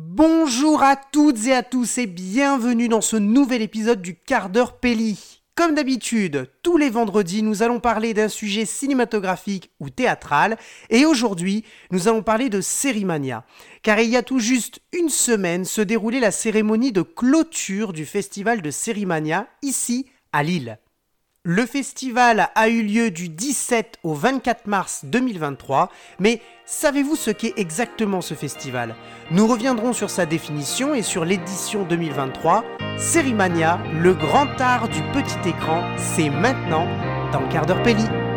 Bonjour à toutes et à tous et bienvenue dans ce nouvel épisode du quart d'heure Pelli. Comme d'habitude, tous les vendredis, nous allons parler d'un sujet cinématographique ou théâtral et aujourd'hui, nous allons parler de Sérimania. Car il y a tout juste une semaine se déroulait la cérémonie de clôture du festival de Sérimania ici à Lille. Le festival a eu lieu du 17 au 24 mars 2023, mais savez-vous ce qu'est exactement ce festival? Nous reviendrons sur sa définition et sur l'édition 2023. Sérimania, le grand art du petit écran, c'est maintenant dans Quart d'heure Pelli.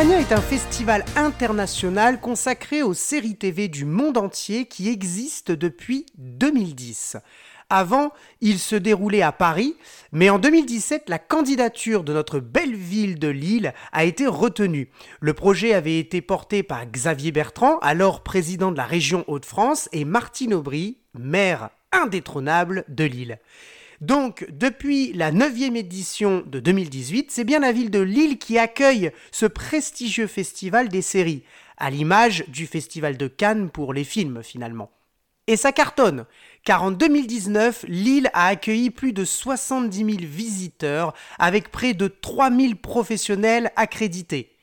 Est un festival international consacré aux séries TV du monde entier qui existe depuis 2010. Avant, il se déroulait à Paris, mais en 2017, la candidature de notre belle ville de Lille a été retenue. Le projet avait été porté par Xavier Bertrand, alors président de la région Hauts-de-France, et Martine Aubry, maire indétrônable de Lille. Donc, depuis la 9e édition de 2018, c'est bien la ville de Lille qui accueille ce prestigieux festival des séries, à l'image du festival de Cannes pour les films finalement. Et ça cartonne, car en 2019, Lille a accueilli plus de 70 000 visiteurs avec près de 3 000 professionnels accrédités.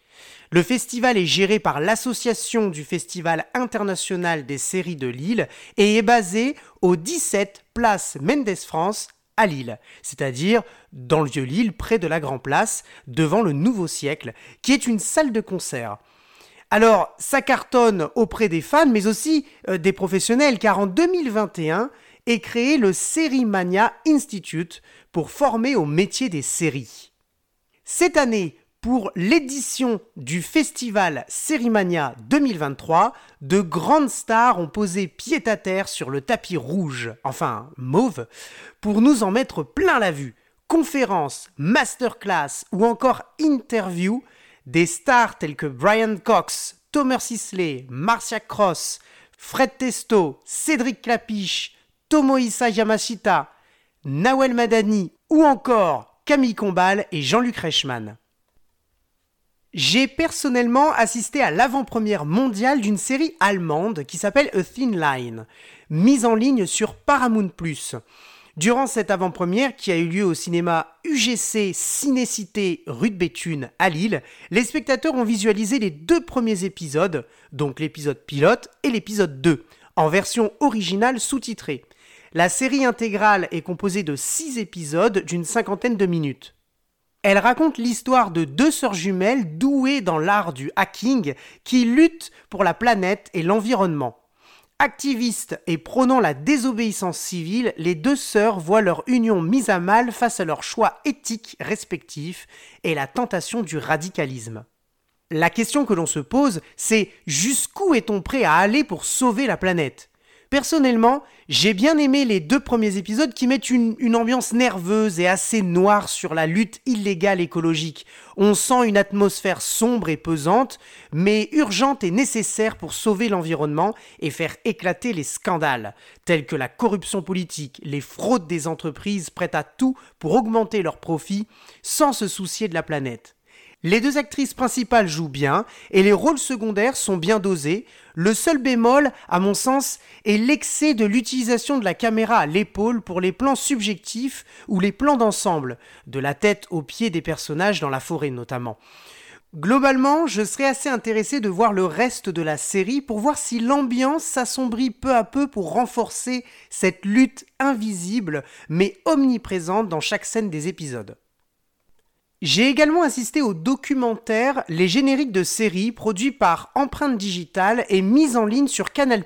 Le festival est géré par l'Association du Festival international des séries de Lille et est basé au 17 Place Mendes France à Lille, c'est-à-dire dans le vieux Lille, près de la Grand Place, devant le Nouveau Siècle, qui est une salle de concert. Alors, ça cartonne auprès des fans, mais aussi euh, des professionnels, car en 2021 est créé le Sérimania Institute pour former au métier des séries. Cette année, pour l'édition du festival Sérimania 2023, de grandes stars ont posé pied à terre sur le tapis rouge, enfin mauve, pour nous en mettre plein la vue. Conférences, masterclass ou encore interviews, des stars telles que Brian Cox, Thomas Sisley, Marcia Cross, Fred Testo, Cédric Clapiche, Tomohisa Yamashita, Nawel Madani ou encore Camille Combal et Jean-Luc Reichmann. J'ai personnellement assisté à l'avant-première mondiale d'une série allemande qui s'appelle A Thin Line, mise en ligne sur Paramount+. Durant cette avant-première qui a eu lieu au cinéma UGC Cinécité rue de Béthune à Lille, les spectateurs ont visualisé les deux premiers épisodes, donc l'épisode pilote et l'épisode 2, en version originale sous-titrée. La série intégrale est composée de 6 épisodes d'une cinquantaine de minutes. Elle raconte l'histoire de deux sœurs jumelles douées dans l'art du hacking qui luttent pour la planète et l'environnement. Activistes et prônant la désobéissance civile, les deux sœurs voient leur union mise à mal face à leurs choix éthiques respectifs et la tentation du radicalisme. La question que l'on se pose, c'est jusqu'où est-on prêt à aller pour sauver la planète? Personnellement, j'ai bien aimé les deux premiers épisodes qui mettent une, ambiance nerveuse et assez noire sur la lutte illégale écologique. On sent une atmosphère sombre et pesante, mais urgente et nécessaire pour sauver l'environnement et faire éclater les scandales, tels que la corruption politique, les fraudes des entreprises prêtes à tout pour augmenter leurs profits sans se soucier de la planète. Les deux actrices principales jouent bien et les rôles secondaires sont bien dosés. Le seul bémol, à mon sens, est l'excès de l'utilisation de la caméra à l'épaule pour les plans subjectifs ou les plans d'ensemble, de la tête aux pieds des personnages dans la forêt notamment. Globalement, je serais assez intéressé de voir le reste de la série pour voir si l'ambiance s'assombrit peu à peu pour renforcer cette lutte invisible mais omniprésente dans chaque scène des épisodes. J'ai également assisté au documentaire Les génériques de séries produits par Empreinte Digitale et mis en ligne sur Canal+,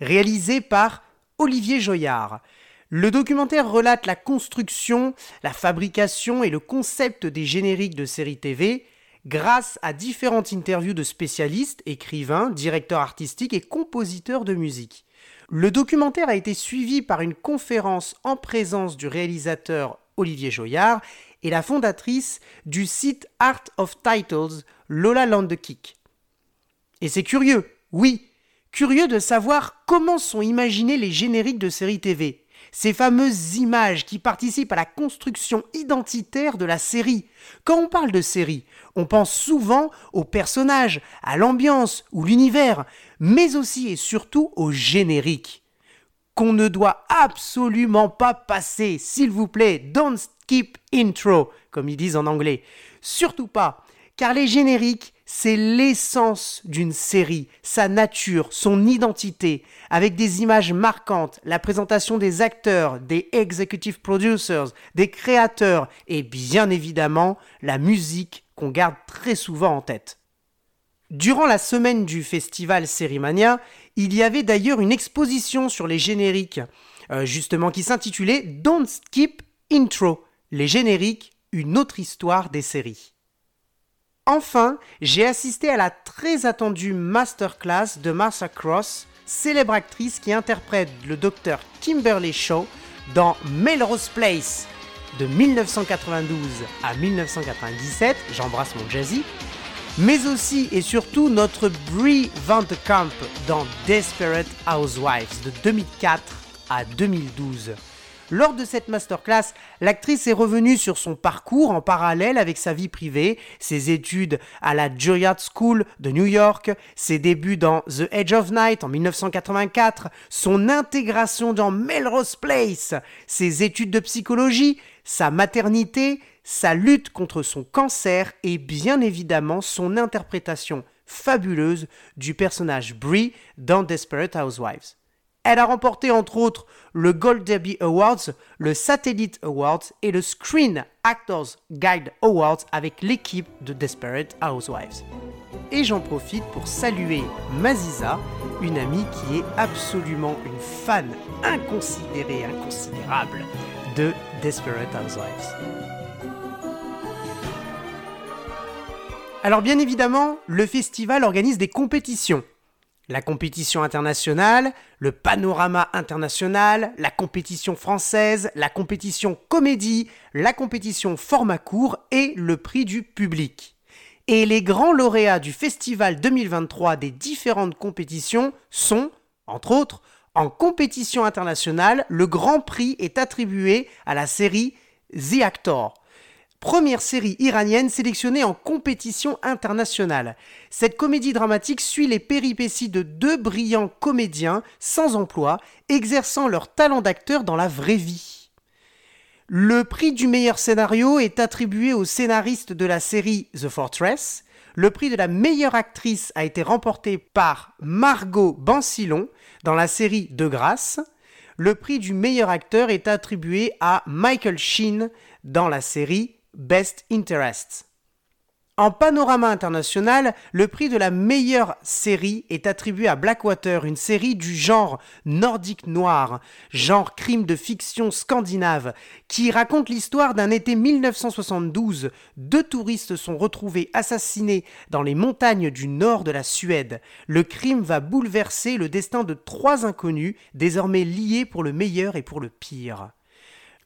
réalisé par Olivier Joyard. Le documentaire relate la construction, la fabrication et le concept des génériques de séries TV grâce à différentes interviews de spécialistes, écrivains, directeurs artistiques et compositeurs de musique. Le documentaire a été suivi par une conférence en présence du réalisateur Olivier Joyard et la fondatrice du site Art of Titles, Lola Landekick. Et c'est curieux, oui, curieux de savoir comment sont imaginés les génériques de séries TV. Ces fameuses images qui participent à la construction identitaire de la série. Quand on parle de série, on pense souvent aux personnages, à l'ambiance ou l'univers, mais aussi et surtout au générique. Qu'on ne doit absolument pas passer, s'il vous plaît, don't skip intro, comme ils disent en anglais. Surtout pas, car les génériques, c'est l'essence d'une série, sa nature, son identité, avec des images marquantes, la présentation des acteurs, des executive producers, des créateurs et bien évidemment la musique qu'on garde très souvent en tête. Durant la semaine du festival Sérimania, il y avait d'ailleurs une exposition sur les génériques, euh, justement qui s'intitulait Don't Skip Intro, les génériques, une autre histoire des séries. Enfin, j'ai assisté à la très attendue masterclass de Martha Cross, célèbre actrice qui interprète le docteur Kimberly Shaw dans Melrose Place de 1992 à 1997, j'embrasse mon jazzy, mais aussi et surtout notre Brie Van de Kamp dans Desperate Housewives de 2004 à 2012. Lors de cette masterclass, l'actrice est revenue sur son parcours en parallèle avec sa vie privée, ses études à la Juilliard School de New York, ses débuts dans The Edge of Night en 1984, son intégration dans Melrose Place, ses études de psychologie, sa maternité, sa lutte contre son cancer et bien évidemment son interprétation fabuleuse du personnage Brie dans Desperate Housewives. Elle a remporté entre autres le Gold Derby Awards, le Satellite Awards et le Screen Actors Guide Awards avec l'équipe de Desperate Housewives. Et j'en profite pour saluer Maziza, une amie qui est absolument une fan inconsidérée, inconsidérable de Desperate Housewives. Alors bien évidemment, le festival organise des compétitions la compétition internationale, le panorama international, la compétition française, la compétition comédie, la compétition format court et le prix du public. Et les grands lauréats du festival 2023 des différentes compétitions sont, entre autres, en compétition internationale, le grand prix est attribué à la série The Actor, première série iranienne sélectionnée en compétition internationale. Cette comédie dramatique suit les péripéties de deux brillants comédiens sans emploi, exerçant leur talent d'acteur dans la vraie vie. Le prix du meilleur scénario est attribué au scénariste de la série The Fortress. Le prix de la meilleure actrice a été remporté par Margot Bancilon dans la série De Grâce. Le prix du meilleur acteur est attribué à Michael Sheen dans la série Best Interests. En panorama international, le prix de la meilleure série est attribué à Blackwater, une série du genre nordique noir, genre crime de fiction scandinave, qui raconte l'histoire d'un été 1972. Deux touristes sont retrouvés assassinés dans les montagnes du nord de la Suède. Le crime va bouleverser le destin de trois inconnus, désormais liés pour le meilleur et pour le pire.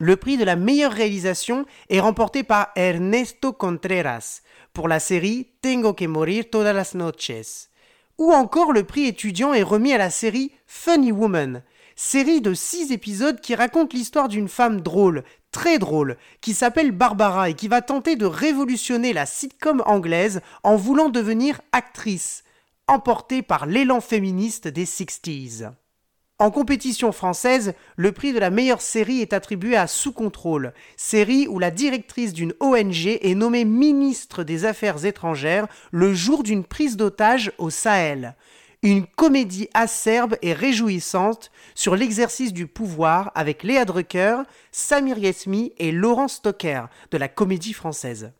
Le prix de la meilleure réalisation est remporté par Ernesto Contreras pour la série Tengo que morir todas las noches. Ou encore le prix étudiant est remis à la série Funny Woman, série de 6 épisodes qui raconte l'histoire d'une femme drôle, très drôle, qui s'appelle Barbara et qui va tenter de révolutionner la sitcom anglaise en voulant devenir actrice, emportée par l'élan féministe des 60s. En compétition française, le prix de la meilleure série est attribué à Sous contrôle, série où la directrice d'une ONG est nommée ministre des Affaires étrangères le jour d'une prise d'otage au Sahel. Une comédie acerbe et réjouissante sur l'exercice du pouvoir avec Léa Drucker, Samir Yesmi et Laurent Stocker de la comédie française.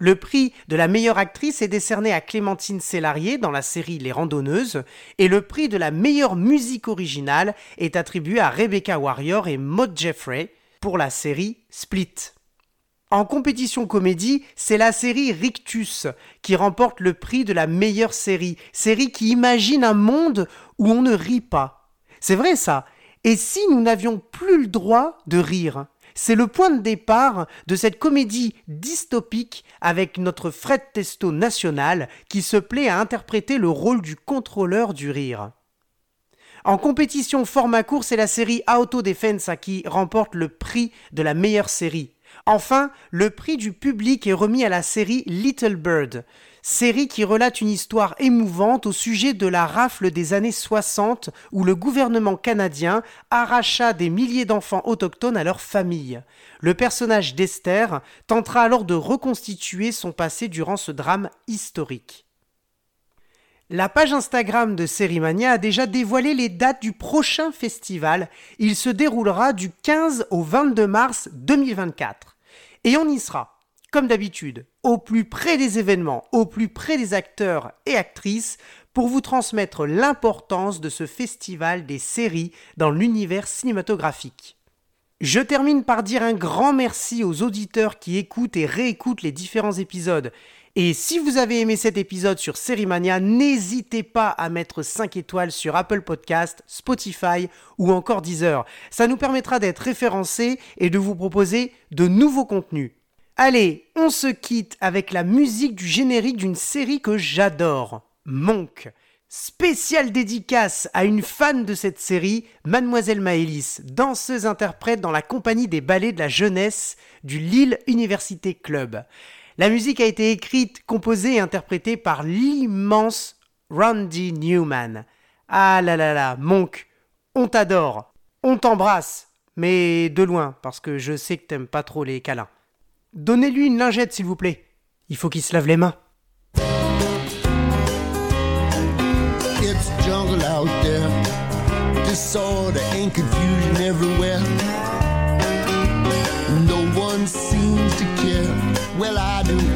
Le prix de la meilleure actrice est décerné à Clémentine Célarier dans la série Les Randonneuses et le prix de la meilleure musique originale est attribué à Rebecca Warrior et Maud Jeffrey pour la série Split. En compétition comédie, c'est la série Rictus qui remporte le prix de la meilleure série, série qui imagine un monde où on ne rit pas. C'est vrai ça. Et si nous n'avions plus le droit de rire? C'est le point de départ de cette comédie dystopique avec notre Fred Testo national qui se plaît à interpréter le rôle du contrôleur du rire. En compétition format court, c'est la série Auto Defense qui remporte le prix de la meilleure série. Enfin, le prix du public est remis à la série Little Bird, série qui relate une histoire émouvante au sujet de la rafle des années 60 où le gouvernement canadien arracha des milliers d'enfants autochtones à leur famille. Le personnage d'Esther tentera alors de reconstituer son passé durant ce drame historique. La page Instagram de Sérimania a déjà dévoilé les dates du prochain festival. Il se déroulera du 15 au 22 mars 2024. Et on y sera, comme d'habitude, au plus près des événements, au plus près des acteurs et actrices, pour vous transmettre l'importance de ce festival des séries dans l'univers cinématographique. Je termine par dire un grand merci aux auditeurs qui écoutent et réécoutent les différents épisodes. Et si vous avez aimé cet épisode sur Sérimania, n'hésitez pas à mettre 5 étoiles sur Apple Podcast, Spotify ou encore Deezer. Ça nous permettra d'être référencés et de vous proposer de nouveaux contenus. Allez, on se quitte avec la musique du générique d'une série que j'adore, Monk. Spéciale dédicace à une fan de cette série, Mademoiselle Maëlys, danseuse interprète dans la compagnie des ballets de la jeunesse du Lille Université Club. La musique a été écrite, composée et interprétée par l'immense Randy Newman. Ah là là là, Monk, on t'adore, on t'embrasse, mais de loin, parce que je sais que t'aimes pas trop les câlins. Donnez-lui une lingette, s'il vous plaît. Il faut qu'il se lave les mains. Jungle out there. Confusion everywhere. No one seems to care. Well, I do.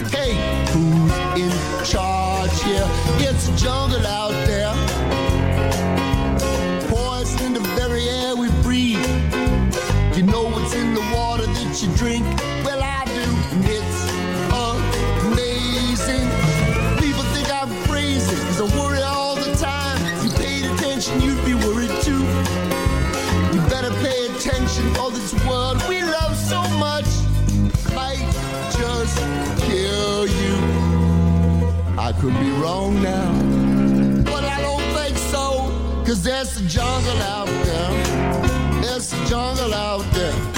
Could be wrong now. But I don't think so, cause there's a jungle out there. There's a jungle out there.